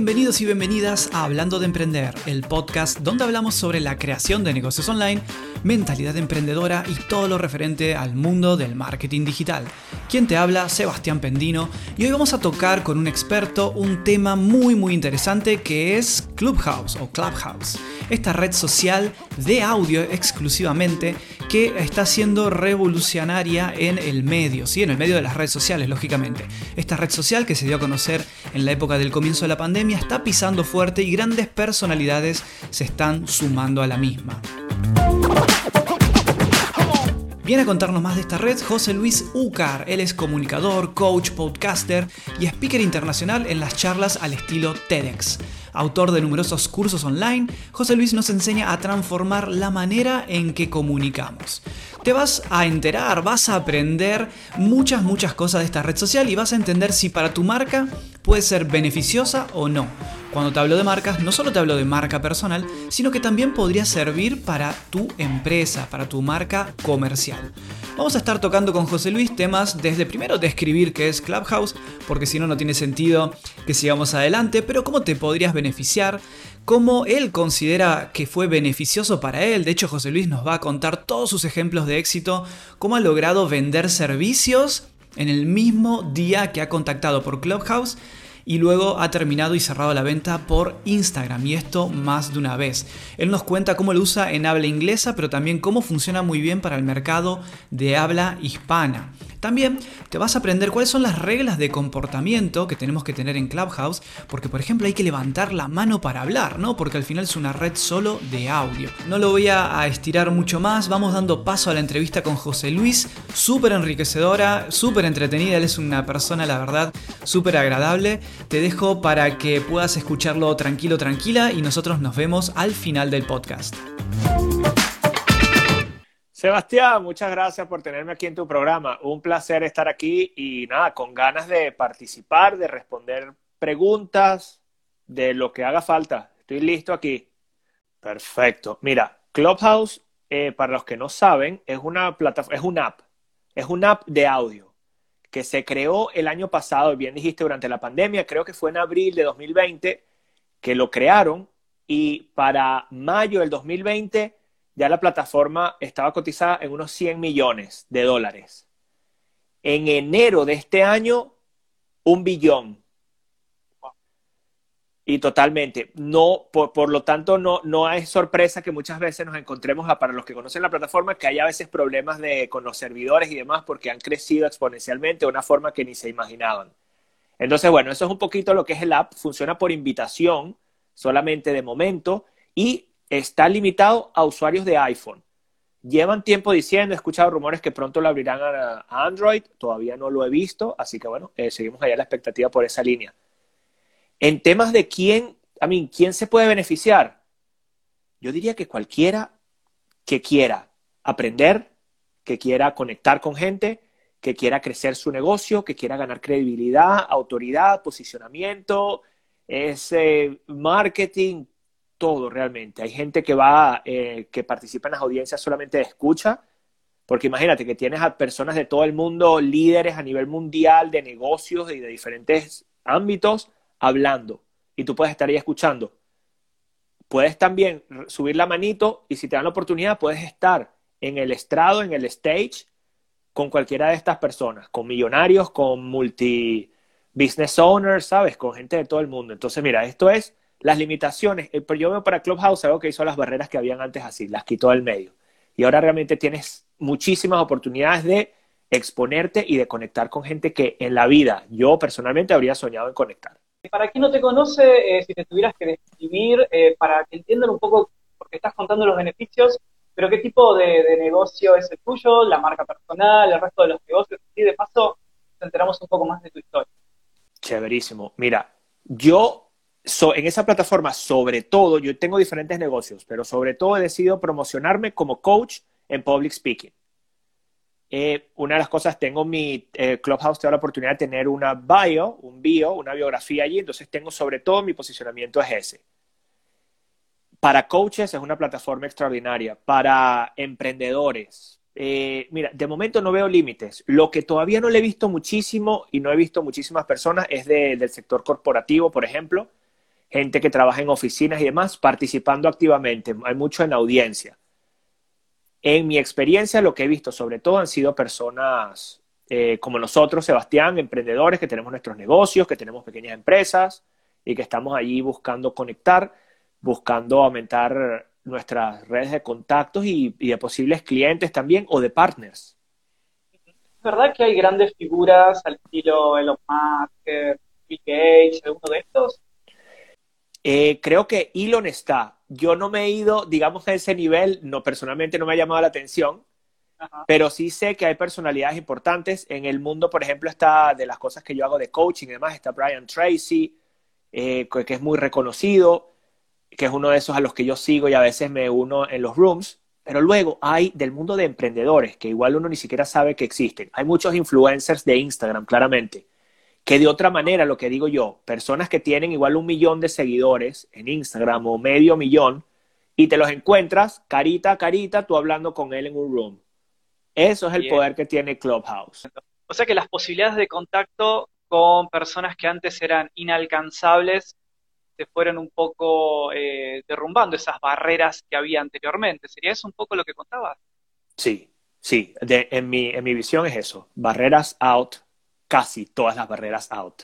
Bienvenidos y bienvenidas a Hablando de Emprender, el podcast donde hablamos sobre la creación de negocios online, mentalidad emprendedora y todo lo referente al mundo del marketing digital. Quien te habla, Sebastián Pendino, y hoy vamos a tocar con un experto un tema muy muy interesante que es Clubhouse o Clubhouse, esta red social de audio exclusivamente que está siendo revolucionaria en el medio, ¿sí? en el medio de las redes sociales, lógicamente. Esta red social que se dio a conocer en la época del comienzo de la pandemia está pisando fuerte y grandes personalidades se están sumando a la misma. Viene a contarnos más de esta red José Luis Ucar. Él es comunicador, coach, podcaster y speaker internacional en las charlas al estilo TEDx. Autor de numerosos cursos online, José Luis nos enseña a transformar la manera en que comunicamos. Te vas a enterar, vas a aprender muchas, muchas cosas de esta red social y vas a entender si para tu marca puede ser beneficiosa o no. Cuando te hablo de marcas, no solo te hablo de marca personal, sino que también podría servir para tu empresa, para tu marca comercial. Vamos a estar tocando con José Luis temas desde primero describir qué es Clubhouse, porque si no, no tiene sentido que sigamos adelante, pero cómo te podrías beneficiar, cómo él considera que fue beneficioso para él. De hecho, José Luis nos va a contar todos sus ejemplos de éxito, cómo ha logrado vender servicios en el mismo día que ha contactado por Clubhouse y luego ha terminado y cerrado la venta por Instagram y esto más de una vez. Él nos cuenta cómo lo usa en habla inglesa, pero también cómo funciona muy bien para el mercado de habla hispana. También te vas a aprender cuáles son las reglas de comportamiento que tenemos que tener en Clubhouse, porque por ejemplo hay que levantar la mano para hablar, ¿no? Porque al final es una red solo de audio. No lo voy a estirar mucho más, vamos dando paso a la entrevista con José Luis, súper enriquecedora, súper entretenida, él es una persona, la verdad, súper agradable. Te dejo para que puedas escucharlo tranquilo, tranquila y nosotros nos vemos al final del podcast. Sebastián, muchas gracias por tenerme aquí en tu programa. Un placer estar aquí y nada, con ganas de participar, de responder preguntas, de lo que haga falta. Estoy listo aquí. Perfecto. Mira, Clubhouse, eh, para los que no saben, es una plataforma, es una app, es una app de audio que se creó el año pasado, bien dijiste, durante la pandemia, creo que fue en abril de 2020 que lo crearon y para mayo del 2020 ya la plataforma estaba cotizada en unos 100 millones de dólares. En enero de este año, un billón. Y totalmente. No, por, lo tanto, no, no es sorpresa que muchas veces nos encontremos, para los que conocen la plataforma, que haya a veces problemas de, con los servidores y demás, porque han crecido exponencialmente de una forma que ni se imaginaban. Entonces, bueno, eso es un poquito lo que es el app. Funciona por invitación, solamente de momento, y está limitado a usuarios de iPhone. Llevan tiempo diciendo, he escuchado rumores que pronto lo abrirán a, Android, todavía no lo he visto, así que bueno, eh, seguimos allá la expectativa por esa línea. En temas de quién, a mí, quién se puede beneficiar, yo diría que cualquiera que quiera aprender, que quiera conectar con gente, que quiera crecer su negocio, que quiera ganar credibilidad, autoridad, posicionamiento, ese marketing, todo realmente. Hay gente que va, eh, que participa en las audiencias solamente de escucha, porque imagínate que tienes a personas de todo el mundo, líderes a nivel mundial de negocios y de diferentes ámbitos, hablando. Y tú puedes estar ahí escuchando. Puedes también subir la manito y si te dan la oportunidad, puedes estar en el estrado, en el stage, con cualquiera de estas personas, con millonarios, con multi business owners, ¿sabes? Con gente de todo el mundo. Entonces, mira, esto es las limitaciones, eh, pero yo veo para Clubhouse algo que hizo las barreras que habían antes así, las quitó del medio. Y ahora realmente tienes muchísimas oportunidades de exponerte y de conectar con gente que en la vida yo personalmente habría soñado en conectar. Para quien no te conoce, eh, si te tuvieras que describir, eh, para que entiendan un poco, porque estás contando los beneficios, pero qué tipo de, negocio es el tuyo, la marca personal, el resto de los negocios, y de paso te enteramos un poco más de tu historia. Chéverísimo. Mira, yo en esa plataforma, sobre todo, yo tengo diferentes negocios, pero sobre todo he decidido promocionarme como coach en public speaking. Eh, una de las cosas, tengo mi eh, Clubhouse, tengo la oportunidad de tener una bio, un bio, una biografía allí, entonces tengo sobre todo mi posicionamiento es ese. Para coaches es una plataforma extraordinaria, para emprendedores. Eh, mira, de momento no veo límites. Lo que todavía no le he visto muchísimo y no he visto muchísimas personas es del sector corporativo, por ejemplo gente que trabaja en oficinas y demás, participando activamente. Hay mucho en audiencia. En mi experiencia, lo que he visto sobre todo han sido personas eh, como nosotros, Sebastián, emprendedores que tenemos nuestros negocios, que tenemos pequeñas empresas y que estamos allí buscando conectar, buscando aumentar nuestras redes de contactos y, de posibles clientes también o de partners. ¿Es verdad que hay grandes figuras al estilo Elon Musk, Bill Gates, alguno de estos? Eh, creo que Elon está. Yo no me he ido, digamos, a ese nivel, no, personalmente no me ha llamado la atención, pero sí sé que hay personalidades importantes. En el mundo, por ejemplo, está de las cosas que yo hago de coaching y demás, está Brian Tracy, eh, que es muy reconocido, que es uno de esos a los que yo sigo y a veces me uno en los rooms. Pero luego hay del mundo de emprendedores, que igual uno ni siquiera sabe que existen. Hay muchos influencers de Instagram, claramente, que de otra manera, lo que digo yo, personas que tienen igual un millón de seguidores en Instagram o medio millón, y te los encuentras carita a carita, tú hablando con él en un room. Eso es el poder que tiene Clubhouse. O sea que las posibilidades de contacto con personas que antes eran inalcanzables se fueron un poco eh, derrumbando esas barreras que había anteriormente. ¿Sería eso un poco lo que contabas? Sí, sí. en, mi, en mi visión es eso. Barreras out, casi todas las barreras out.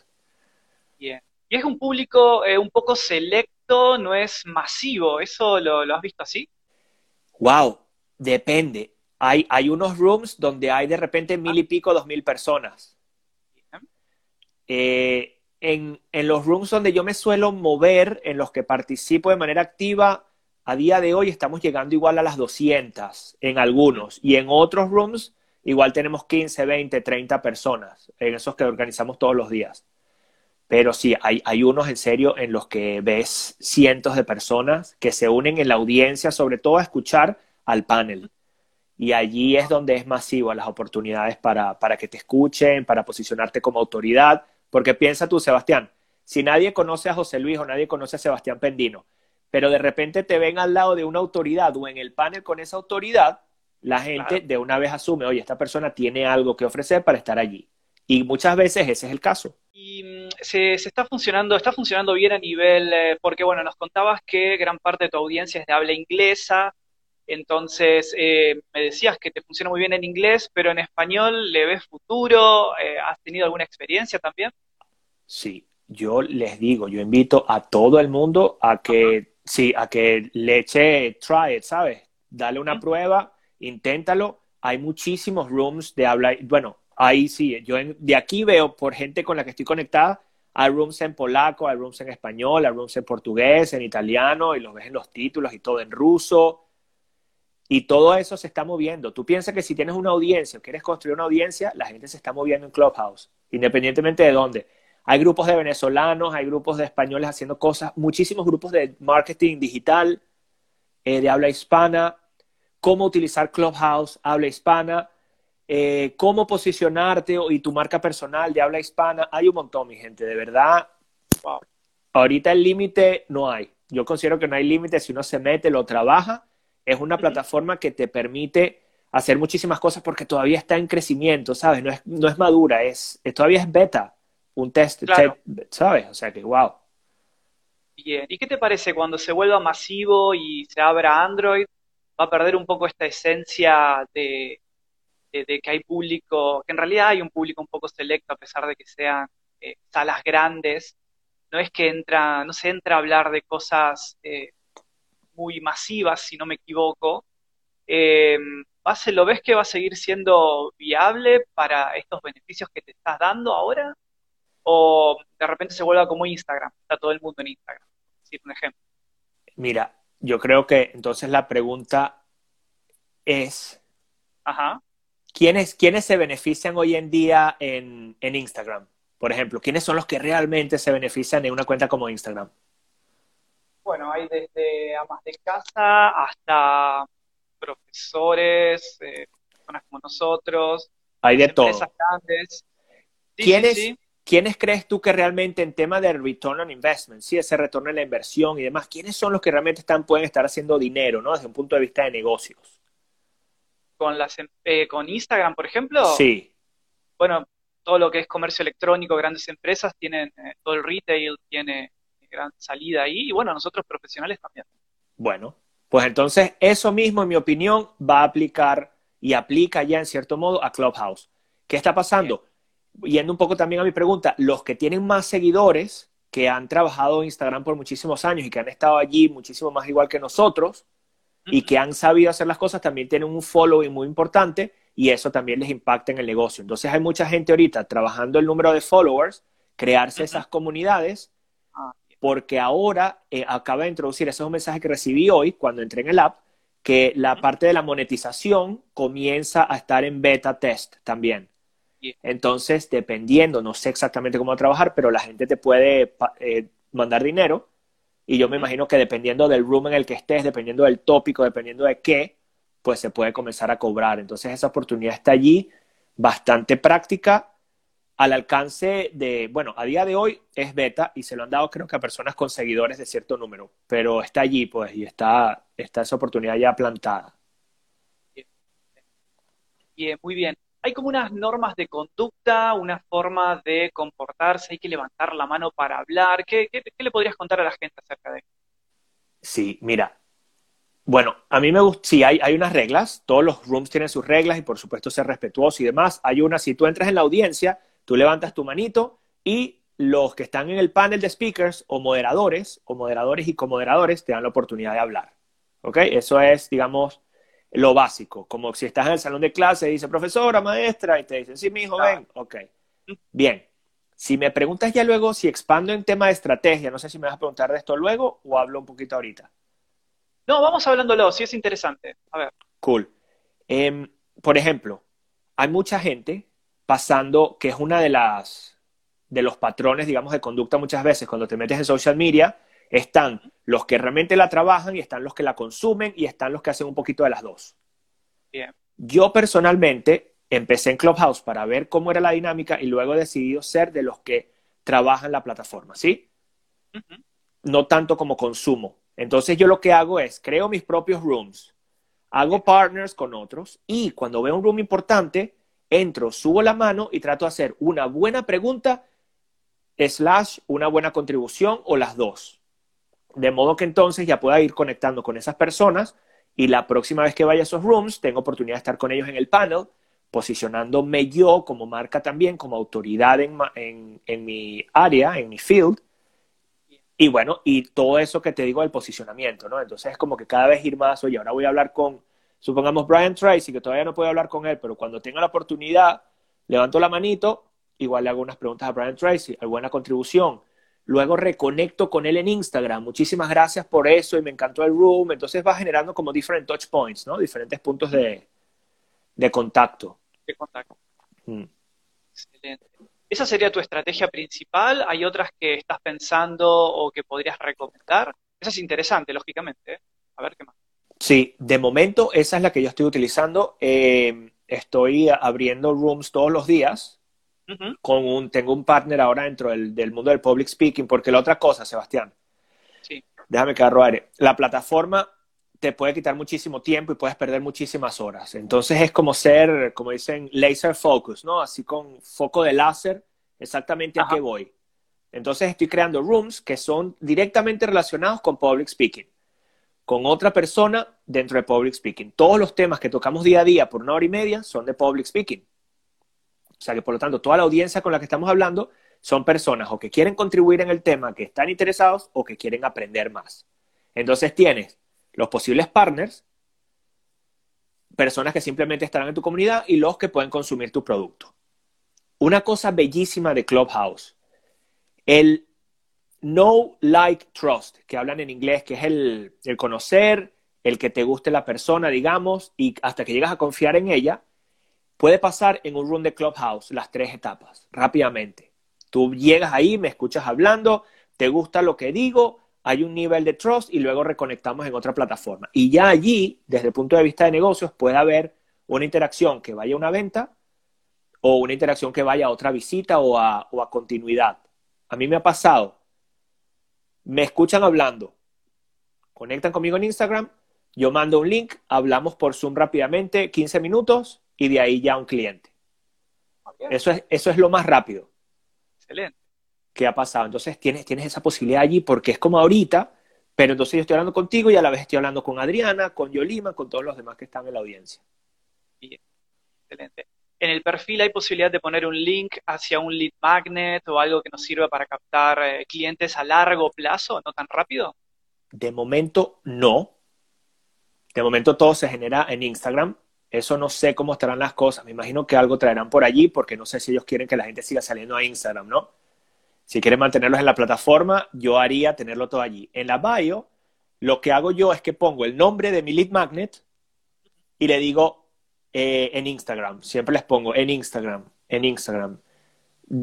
Bien. Y es un público eh, un poco selecto, no es masivo. ¿Eso lo, lo has visto así? Wow, depende hay, hay unos rooms donde hay de repente mil y pico, dos mil personas. Eh, en, en, los rooms donde yo me suelo mover, en los que participo de manera activa, a día de hoy estamos llegando igual a las 200 en algunos. Y en otros rooms igual tenemos 15, 20, 30 personas, en esos que organizamos todos los días. Pero sí, hay, hay unos en serio en los que ves cientos de personas que se unen en la audiencia, sobre todo a escuchar al panel y allí es donde es masivo las oportunidades para, para que te escuchen, para posicionarte como autoridad, porque piensa tú, Sebastián, si nadie conoce a José Luis o nadie conoce a Sebastián Pendino, pero de repente te ven al lado de una autoridad o en el panel con esa autoridad, la gente de una vez asume, oye, esta persona tiene algo que ofrecer para estar allí. Y muchas veces ese es el caso. Y mm, se, está funcionando, está funcionando bien a nivel, eh, porque bueno, nos contabas que gran parte de tu audiencia es de habla inglesa, entonces, eh, me decías que te funciona muy bien en inglés, pero en español le ves futuro. Eh, ¿Has tenido alguna experiencia también? Sí, yo les digo, yo invito a todo el mundo a que, sí, a que le eche try it, ¿sabes? Dale una prueba, inténtalo. Hay muchísimos rooms de habla, bueno, ahí sí, yo de aquí veo por gente con la que estoy conectada, hay rooms en polaco, hay rooms en español, hay rooms en portugués, en italiano, y los ves en los títulos y todo en ruso. Y todo eso se está moviendo. Tú piensas que si tienes una audiencia o quieres construir una audiencia, la gente se está moviendo en Clubhouse, independientemente de dónde. Hay grupos de venezolanos, hay grupos de españoles haciendo cosas, muchísimos grupos de marketing digital, eh, de habla hispana, cómo utilizar Clubhouse, habla hispana, eh, cómo posicionarte y tu marca personal de habla hispana. Hay un montón, mi gente, de verdad. Ahorita el límite no hay. Yo considero que no hay límite si uno se mete, lo trabaja es una plataforma que te permite hacer muchísimas cosas porque todavía está en crecimiento, ¿sabes? No es, no es madura, es, todavía es beta, un test, ¿sabes? O sea que, wow. Bien, ¿y qué te parece cuando se vuelva masivo y se abra Android? Va a perder un poco esta esencia de, que hay público, que en realidad hay un público un poco selecto a pesar de que sean eh, salas grandes. No es que entra, no se entra a hablar de cosas eh, muy masivas, si no me equivoco. Eh, ¿Lo ves que va a seguir siendo viable para estos beneficios que te estás dando ahora? ¿O de repente se vuelva como Instagram? Está todo el mundo en Instagram. Decir un ejemplo. Mira, yo creo que entonces la pregunta es, Ajá. ¿quiénes, ¿quiénes se benefician hoy en día en, en Instagram? Por ejemplo, ¿quiénes son los que realmente se benefician en una cuenta como Instagram? bueno, hay desde amas de casa hasta profesores, eh, personas como nosotros, hay de todo. Grandes. ¿Quiénes, crees tú que realmente en tema de return on investment, sí, ese retorno en la inversión y demás, quiénes son los que realmente están, pueden estar haciendo dinero, ¿no? Desde un punto de vista de negocios. Con, las, em, eh, con Instagram, por ejemplo. Sí. Bueno, todo lo que es comercio electrónico, grandes empresas tienen, eh, todo el retail tiene gran salida ahí y bueno, nosotros profesionales también. Bueno, pues entonces eso mismo, en mi opinión, va a aplicar y aplica ya en cierto modo a Clubhouse. ¿Qué está pasando? Yendo un poco también a mi pregunta, los que tienen más seguidores, que han trabajado en Instagram por muchísimos años y que han estado allí muchísimo más igual que nosotros y que han sabido hacer las cosas, también tienen un following muy importante y eso también les impacta en el negocio. Entonces hay mucha gente ahorita trabajando el número de followers, crearse esas comunidades, ah, porque ahora eh, acaba de introducir, ese es un mensaje que recibí hoy cuando entré en el app, que la parte de la monetización comienza a estar en beta test también. Entonces, dependiendo, no sé exactamente cómo va a trabajar, pero la gente te puede eh, mandar dinero y yo me imagino que dependiendo del room en el que estés, dependiendo del tópico, dependiendo de qué, pues se puede comenzar a cobrar. Entonces esa oportunidad está allí, bastante práctica, al alcance de, bueno, a día de hoy es beta y se lo han dado creo que a personas con seguidores de cierto número, pero está allí pues y está, está esa oportunidad ya plantada. Bien, muy bien. Hay como unas normas de conducta, una forma de comportarse, hay que levantar la mano para hablar. ¿Qué, le podrías contar a la gente acerca de eso? Sí, mira, bueno, a mí me gusta, sí, hay, hay unas reglas, todos los rooms tienen sus reglas y por supuesto ser respetuosos y demás. Hay una, si tú entras en la audiencia, tú levantas tu manito y los que están en el panel de speakers o moderadores, o moderadores y comoderadores, te dan la oportunidad de hablar. ¿Ok? Eso es, digamos, lo básico. Como si estás en el salón de clase y dice profesora, maestra, y te dicen, sí, mi hijo, ven. Ok. Bien. Si me preguntas ya luego si expando en tema de estrategia, no sé si me vas a preguntar de esto luego o hablo un poquito ahorita. No, vamos hablándolo, sí es interesante. A ver. Cool. Em, por ejemplo, hay mucha gente pasando, que es una de las de los patrones, digamos, de conducta muchas veces cuando te metes en social media, están los que realmente la trabajan y están los que la consumen y están los que hacen un poquito de las dos. Bien. Yo personalmente empecé en Clubhouse para ver cómo era la dinámica y luego he decidido ser de los que trabajan la plataforma, ¿sí? No tanto como consumo. Entonces yo lo que hago es, creo mis propios rooms, hago partners con otros y cuando veo un room importante, entro, subo la mano y trato de hacer una buena pregunta slash una buena contribución o las dos. De modo que entonces ya pueda ir conectando con esas personas y la próxima vez que vaya a esos rooms tengo oportunidad de estar con ellos en el panel, posicionándome yo como marca también, como autoridad en, en mi área, en mi field, y bueno, y todo eso que te digo del posicionamiento, ¿no? Entonces es como que cada vez ir más, oye, ahora voy a hablar con, supongamos, Brian Tracy, que todavía no puedo hablar con él, pero cuando tenga la oportunidad, levanto la manito, igual le hago unas preguntas a Brian Tracy, alguna contribución. Luego reconecto con él en Instagram. Muchísimas gracias por eso y me encantó el room. Entonces va generando como diferentes touch points, ¿no? Diferentes puntos de, de contacto. De contacto. Mm. Excelente. ¿Esa sería tu estrategia principal? ¿Hay otras que estás pensando o que podrías recomendar? Esa es interesante, lógicamente. ¿eh? A ver qué más. Sí, de momento esa es la que yo estoy utilizando. Eh, estoy abriendo rooms todos los días. Con un, tengo un partner ahora dentro del, mundo del public speaking, porque la otra cosa, Sebastián, sí. déjame que agarro aire. La plataforma te puede quitar muchísimo tiempo y puedes perder muchísimas horas. Entonces es como ser, como dicen, laser focus, ¿no? Así con foco de láser, exactamente a qué voy. Entonces estoy creando rooms que son directamente relacionados con public speaking, con otra persona dentro de public speaking. Todos los temas que tocamos día a día por una hora y media son de public speaking. O sea que por lo tanto toda la audiencia con la que estamos hablando son personas o que quieren contribuir en el tema, que están interesados o que quieren aprender más. Entonces tienes los posibles partners, personas que simplemente estarán en tu comunidad y los que pueden consumir tu producto. Una cosa bellísima de Clubhouse, el know, like, trust, que hablan en inglés, que es el, el conocer, el que te guste la persona, digamos, y hasta que llegas a confiar en ella, puede pasar en un room de Clubhouse las tres etapas, rápidamente. Tú llegas ahí, me escuchas hablando, te gusta lo que digo, hay un nivel de trust y luego reconectamos en otra plataforma. Y ya allí, desde el punto de vista de negocios, puede haber una interacción que vaya a una venta o una interacción que vaya a otra visita o a, o a continuidad. A mí me ha pasado, me escuchan hablando, conectan conmigo en Instagram, yo mando un link, hablamos por Zoom rápidamente, 15 minutos y de ahí ya un cliente. Eso es, eso es lo más rápido. Excelente. qué ha pasado. Entonces tienes, tienes esa posibilidad allí porque es como ahorita, pero entonces yo estoy hablando contigo y a la vez estoy hablando con Adriana, con Yolima, con todos los demás que están en la audiencia. Bien, excelente. En el perfil hay posibilidad de poner un link hacia un lead magnet o algo que nos sirva para captar eh, clientes a largo plazo, no tan rápido. De momento no. De momento todo se genera en Instagram. Eso no sé cómo estarán las cosas. Me imagino que algo traerán por allí porque no sé si ellos quieren que la gente siga saliendo a Instagram, ¿no? Si quieren mantenerlos en la plataforma, yo haría tenerlo todo allí. En la bio, lo que hago yo es que pongo el nombre de mi lead magnet y le digo eh, en Instagram. Siempre les pongo en Instagram, en Instagram.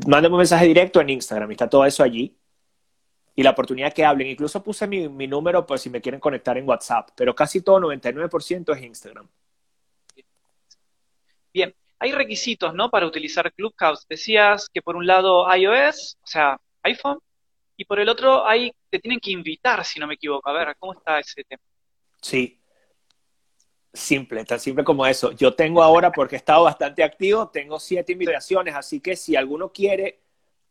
Mándenme un mensaje directo en Instagram está todo eso allí. Y la oportunidad que hablen. Incluso puse mi, mi número por si me quieren conectar en WhatsApp, pero casi todo, 99% es Instagram. Bien, hay requisitos, ¿no? Para utilizar Clubhouse. Decías que por un lado iOS, o sea, iPhone, y por el otro hay, te tienen que invitar, si no me equivoco. A ver, ¿cómo está ese tema? Sí. Simple, tan simple como eso. Yo tengo ahora, porque he estado bastante activo, tengo siete invitaciones, así que si alguno quiere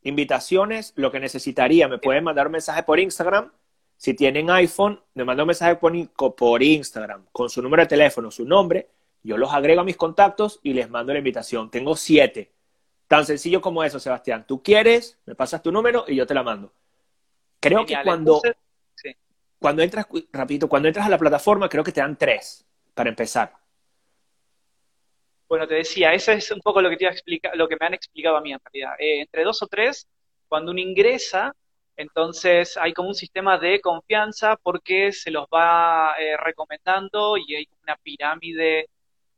invitaciones, lo que necesitaría, me pueden mandar un mensaje por Instagram. Si tienen iPhone, me mandan un mensaje por, por Instagram con su número de teléfono, su nombre, yo los agrego a mis contactos y les mando la invitación. Tengo siete. Tan sencillo como eso, Sebastián. Tú quieres, me pasas tu número y yo te la mando. Creo que cuando, cuando entras, rapidito, cuando entras a la plataforma, creo que te dan tres para empezar. Bueno, te decía, eso es un poco lo que te iba a explicar, lo que me han explicado a mí en realidad. Eh, entre dos o tres, cuando uno ingresa, entonces hay como un sistema de confianza porque se los va eh, recomendando y hay una pirámide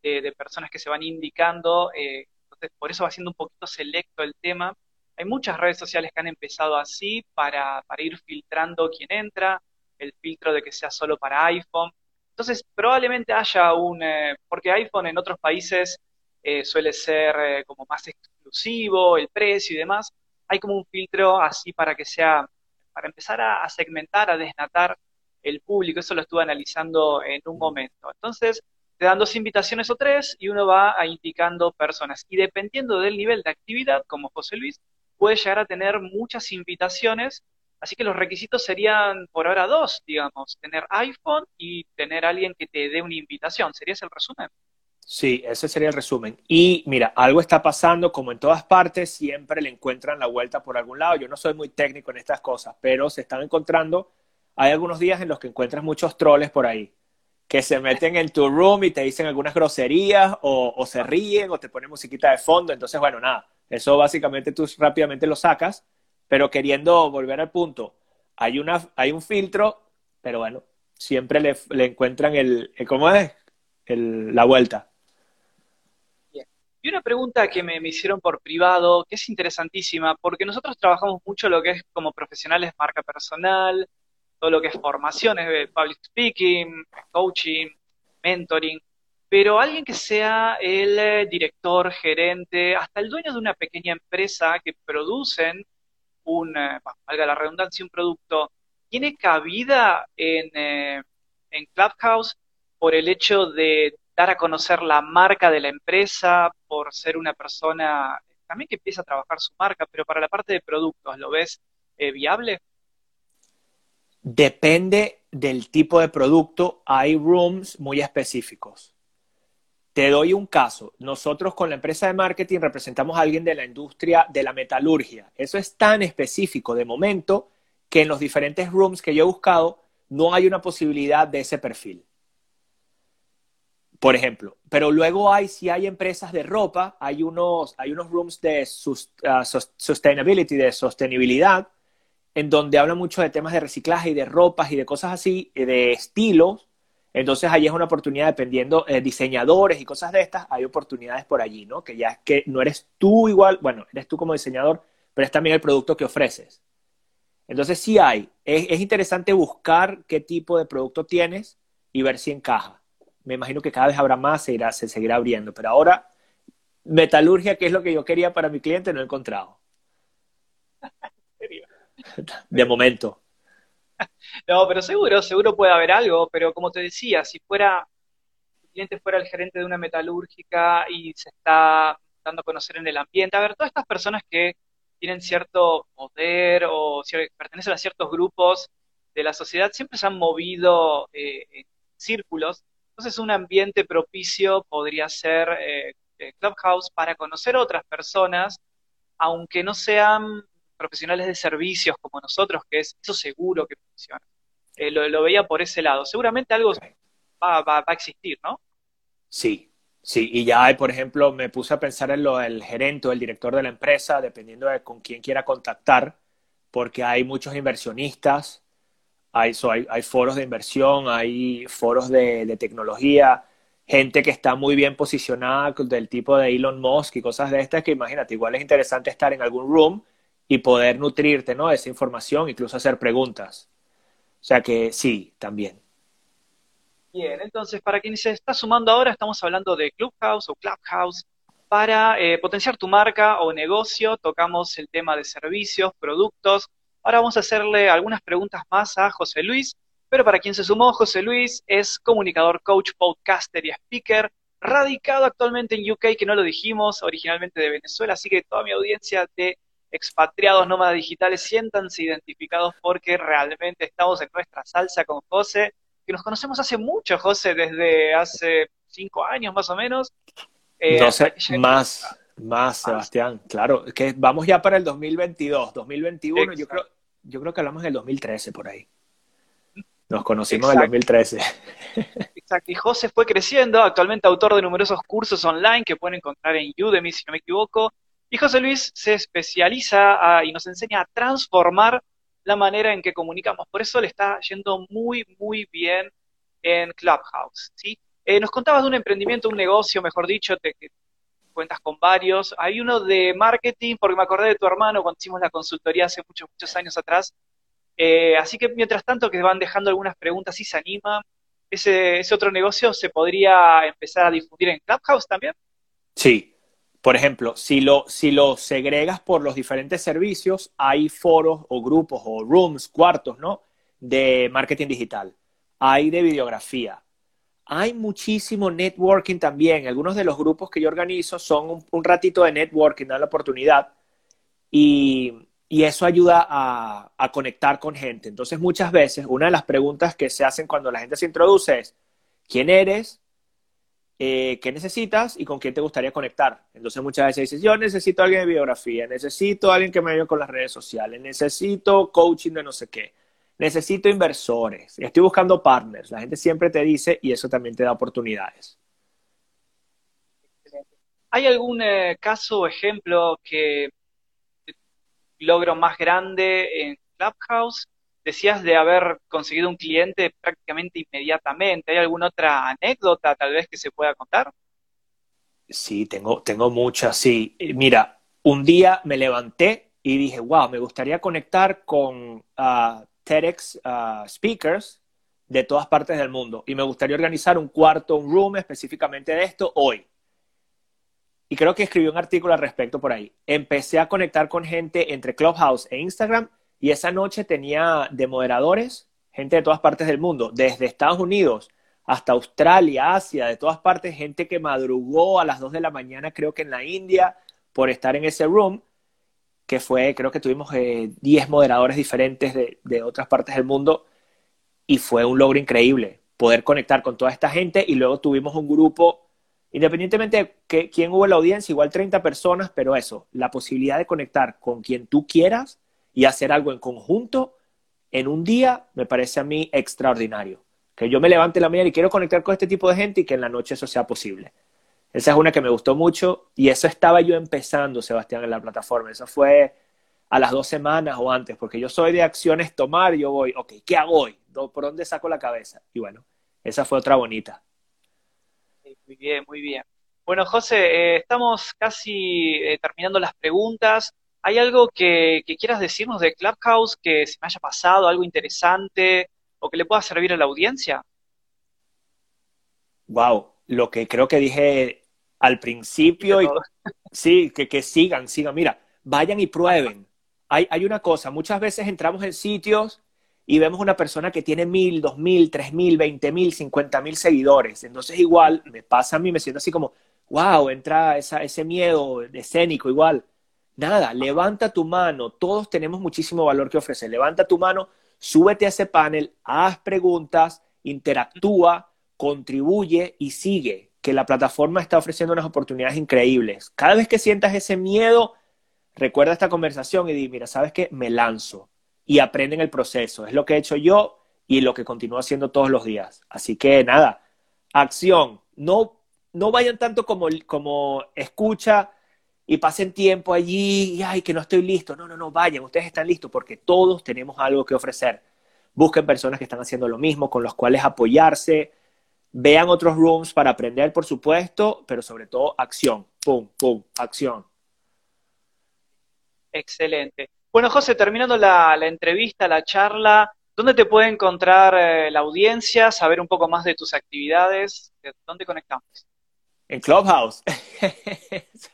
de, personas que se van indicando, eh, entonces por eso va siendo un poquito selecto el tema. Hay muchas redes sociales que han empezado así para, para ir filtrando quién entra, el filtro de que sea solo para iPhone. Entonces probablemente haya un, eh, porque iPhone en otros países eh, suele ser como más exclusivo, el precio y demás, hay como un filtro así para que sea, para empezar a, a segmentar, a desnatar el público, eso lo estuve analizando en un momento. Entonces, te dan dos invitaciones o tres y uno va a indicando personas. Y dependiendo del nivel de actividad, como José Luis, puede llegar a tener muchas invitaciones. Así que los requisitos serían por ahora dos, digamos, tener iPhone y tener alguien que te dé una invitación. ¿Sería ese el resumen? Sí, ese sería el resumen. Y mira, algo está pasando, como en todas partes, siempre le encuentran la vuelta por algún lado. Yo no soy muy técnico en estas cosas, pero se están encontrando, hay algunos días en los que encuentras muchos troles por ahí que se meten en tu room y te dicen algunas groserías o, se ríen o te ponen musiquita de fondo. Entonces, bueno, nada, eso básicamente tú rápidamente lo sacas, pero queriendo volver al punto, hay, una, hay un filtro, pero bueno, siempre le, encuentran el, ¿cómo es? la vuelta. Y una pregunta que me, me, hicieron por privado, que es interesantísima, porque nosotros trabajamos mucho lo que es como profesionales marca personal, todo lo que es formaciones de public speaking, coaching, mentoring, pero alguien que sea el eh, director, gerente, hasta el dueño de una pequeña empresa que producen un, eh, valga la redundancia, un producto, tiene cabida en, eh, en Clubhouse por el hecho de dar a conocer la marca de la empresa, por ser una persona también que empieza a trabajar su marca, pero para la parte de productos, ¿lo ves viable? Depende del tipo de producto, hay rooms muy específicos. Te doy un caso. Nosotros con la empresa de marketing representamos a alguien de la industria de la metalurgia. Eso es tan específico de momento que en los diferentes rooms que yo he buscado no hay una posibilidad de ese perfil. Por ejemplo, pero luego hay, si hay empresas de ropa, hay unos, hay unos rooms de ah, sustainability, de sostenibilidad, en donde habla mucho de temas de reciclaje y de ropas y de cosas así, de estilos. Entonces ahí es una oportunidad, dependiendo de eh, diseñadores y cosas de estas, hay oportunidades por allí, ¿no? Que ya es que no eres tú igual, bueno, eres tú como diseñador, pero es también el producto que ofreces. Entonces sí hay. Es, interesante buscar qué tipo de producto tienes y ver si encaja. Me imagino que cada vez habrá más, se, irá, se seguirá abriendo. Pero ahora, metalurgia, que es lo que yo quería para mi cliente, no he encontrado de momento. No, pero seguro, seguro puede haber algo, pero como te decía, si fuera, el cliente fuera el gerente de una metalúrgica y se está dando a conocer en el ambiente, a ver, todas estas personas que tienen cierto poder o pertenecen a ciertos grupos de la sociedad, siempre se han movido eh, en círculos. Entonces, un ambiente propicio podría ser eh, Clubhouse para conocer otras personas, aunque no sean profesionales de servicios como nosotros, que es eso seguro que funciona. Eh, lo, veía por ese lado. Seguramente algo va, va, a existir, ¿no? Sí, sí. Y ya hay, por ejemplo, me puse a pensar en lo del gerente o el director de la empresa, dependiendo de con quién quiera contactar, porque hay muchos inversionistas, hay, hay, foros de inversión, hay foros de, de tecnología, gente que está muy bien posicionada del tipo de Elon Musk y cosas de estas que imagínate, igual es interesante estar en algún room y poder nutrirte, ¿no? De esa información, incluso hacer preguntas. O sea que sí, también. Bien, entonces para quien se está sumando ahora, estamos hablando de Clubhouse o Clubhouse. Para eh, potenciar tu marca o negocio, tocamos el tema de servicios, productos. Ahora vamos a hacerle algunas preguntas más a José Luis. Pero para quien se sumó, José Luis es comunicador, coach, podcaster y speaker, radicado actualmente en UK, que no lo dijimos, originalmente de Venezuela, así que toda mi audiencia de expatriados nómadas digitales, siéntanse identificados porque realmente estamos en nuestra salsa con José, que nos conocemos hace mucho, José, desde hace cinco años más o menos. Eh, más, más, Sebastián, claro, que vamos ya para el 2022, 2021, yo creo, yo creo que hablamos del 2013 por ahí. Nos conocimos en el 2013. Exacto, y José fue creciendo, actualmente autor de numerosos cursos online que pueden encontrar en Udemy, si no me equivoco, y José Luis se especializa y nos enseña a transformar la manera en que comunicamos. Por eso le está yendo muy, muy bien en Clubhouse. ¿sí? Eh, nos contabas de un emprendimiento, un negocio, mejor dicho, te, cuentas con varios. Hay uno de marketing, porque me acordé de tu hermano cuando hicimos la consultoría hace muchos, muchos años atrás. Eh, así que mientras tanto que van dejando algunas preguntas y se anima, ese, ese otro negocio se podría empezar a difundir en Clubhouse también. Sí, por ejemplo, si lo, si lo segregas por los diferentes servicios, hay foros o grupos o rooms, cuartos, ¿no? De marketing digital. Hay de videografía. Hay muchísimo networking también. Algunos de los grupos que yo organizo son un, ratito de networking, dan la oportunidad. Y, eso ayuda a, a conectar con gente. Entonces, muchas veces, una de las preguntas que se hacen cuando la gente se introduce es, ¿quién eres? Eh, qué necesitas y con quién te gustaría conectar. Entonces muchas veces dices, yo necesito alguien de biografía, necesito alguien que me ayude con las redes sociales, necesito coaching de no sé qué, necesito inversores, estoy buscando partners. La gente siempre te dice y eso también te da oportunidades. ¿Hay algún eh, caso o ejemplo que logro más grande en Clubhouse decías de haber conseguido un cliente prácticamente inmediatamente. ¿Hay alguna otra anécdota tal vez que se pueda contar? Sí, tengo, tengo muchas, sí. Mira, un día me levanté y dije, wow, me gustaría conectar con uh, TEDx uh, speakers de todas partes del mundo y me gustaría organizar un cuarto, un room específicamente de esto hoy. Y creo que escribí un artículo al respecto por ahí. Empecé a conectar con gente entre Clubhouse e Instagram y esa noche tenía de moderadores gente de todas partes del mundo, desde Estados Unidos hasta Australia, Asia, de todas partes, gente que madrugó a las 2 de la mañana, creo que en la India, por estar en ese room, que fue, creo que tuvimos 10 eh, moderadores diferentes de, de otras partes del mundo, y fue un logro increíble poder conectar con toda esta gente, y luego tuvimos un grupo, independientemente de que, quién hubo en la audiencia, igual 30 personas, pero eso, la posibilidad de conectar con quien tú quieras y hacer algo en conjunto en un día me parece a mí extraordinario. Que yo me levante la mañana y quiero conectar con este tipo de gente y que en la noche eso sea posible. Esa es una que me gustó mucho y eso estaba yo empezando, Sebastián, en la plataforma. Eso fue a las dos semanas o antes, porque yo soy de acciones tomar, yo voy, ok, ¿qué hago hoy? ¿Por dónde saco la cabeza? Y bueno, esa fue otra bonita. Muy bien, muy bien. Bueno, José, eh, estamos casi eh, terminando las preguntas. ¿Hay algo que, quieras decirnos de Clubhouse que se me haya pasado, algo interesante o que le pueda servir a la audiencia? Wow, lo que creo que dije al principio, y, sí, que, que sigan, sigan. Mira, vayan y prueben. Hay, hay una cosa, muchas veces entramos en sitios y vemos una persona que tiene mil, dos mil, tres mil, veinte mil, cincuenta mil seguidores. Entonces igual me pasa a mí, me siento así como, wow, entra esa, ese miedo escénico igual nada, levanta tu mano, todos tenemos muchísimo valor que ofrecer, levanta tu mano, súbete a ese panel, haz preguntas, interactúa, contribuye y sigue, que la plataforma está ofreciendo unas oportunidades increíbles. Cada vez que sientas ese miedo, recuerda esta conversación y di, mira, ¿sabes qué? Me lanzo y aprende en el proceso. Es lo que he hecho yo y lo que continúo haciendo todos los días. Así que nada, acción. No, no vayan tanto como, como escucha y pasen tiempo allí y ay, que no estoy listo. No, no, no, vayan, ustedes están listos porque todos tenemos algo que ofrecer. Busquen personas que están haciendo lo mismo, con los cuales apoyarse. Vean otros rooms para aprender, por supuesto, pero sobre todo acción. Pum, pum, acción. Excelente. Bueno, José, terminando la, entrevista, la charla, ¿dónde te puede encontrar eh, la audiencia, saber un poco más de tus actividades? ¿Dónde conectamos? En Clubhouse.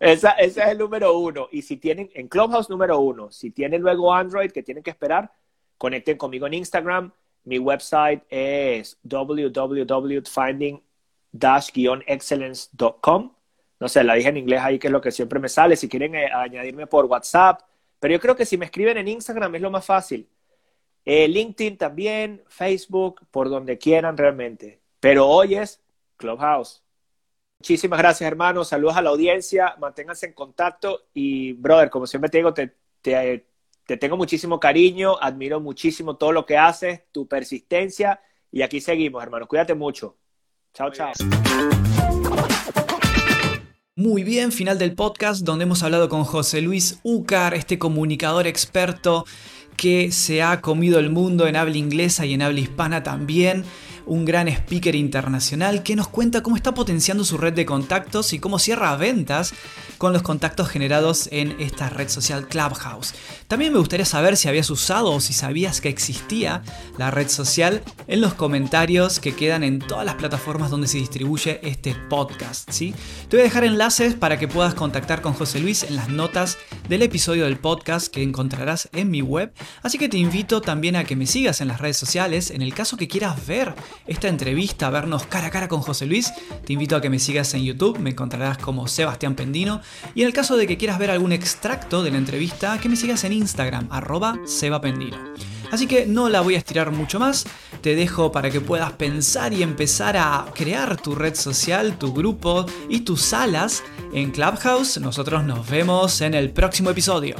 ese es el número uno. Y si tienen, en Clubhouse número uno, si tienen luego Android que tienen que esperar, conecten conmigo en Instagram. Mi website es www.finding-excellence.com. No sé, la dije en inglés ahí que es lo que siempre me sale. Si quieren eh, añadirme por WhatsApp. Pero yo creo que si me escriben en Instagram es lo más fácil. Eh, LinkedIn también, Facebook, por donde quieran realmente. Pero hoy es Clubhouse. Muchísimas gracias, hermano. Saludos a la audiencia. Manténganse en contacto. Y, brother, como siempre te digo, te, te, tengo muchísimo cariño. Admiro muchísimo todo lo que haces, tu persistencia. Y aquí seguimos, hermano. Cuídate mucho. Chao, chao. Muy bien, final del podcast donde hemos hablado con José Luis Ucar, este comunicador experto que se ha comido el mundo en habla inglesa y en habla hispana también un gran speaker internacional que nos cuenta cómo está potenciando su red de contactos y cómo cierra ventas con los contactos generados en esta red social Clubhouse. También me gustaría saber si habías usado o si sabías que existía la red social en los comentarios que quedan en todas las plataformas donde se distribuye este podcast. ¿sí? Te voy a dejar enlaces para que puedas contactar con José Luis en las notas del episodio del podcast que encontrarás en mi web. Así que te invito también a que me sigas en las redes sociales en el caso que quieras ver esta entrevista, vernos cara a cara con José Luis. Te invito a que me sigas en YouTube, me encontrarás como Sebastián Pendino y en el caso de que quieras ver algún extracto de la entrevista, que me sigas en Instagram, arroba sebapendino. Así que no la voy a estirar mucho más, te dejo para que puedas pensar y empezar a crear tu red social, tu grupo y tus salas en Clubhouse. Nosotros nos vemos en el próximo episodio.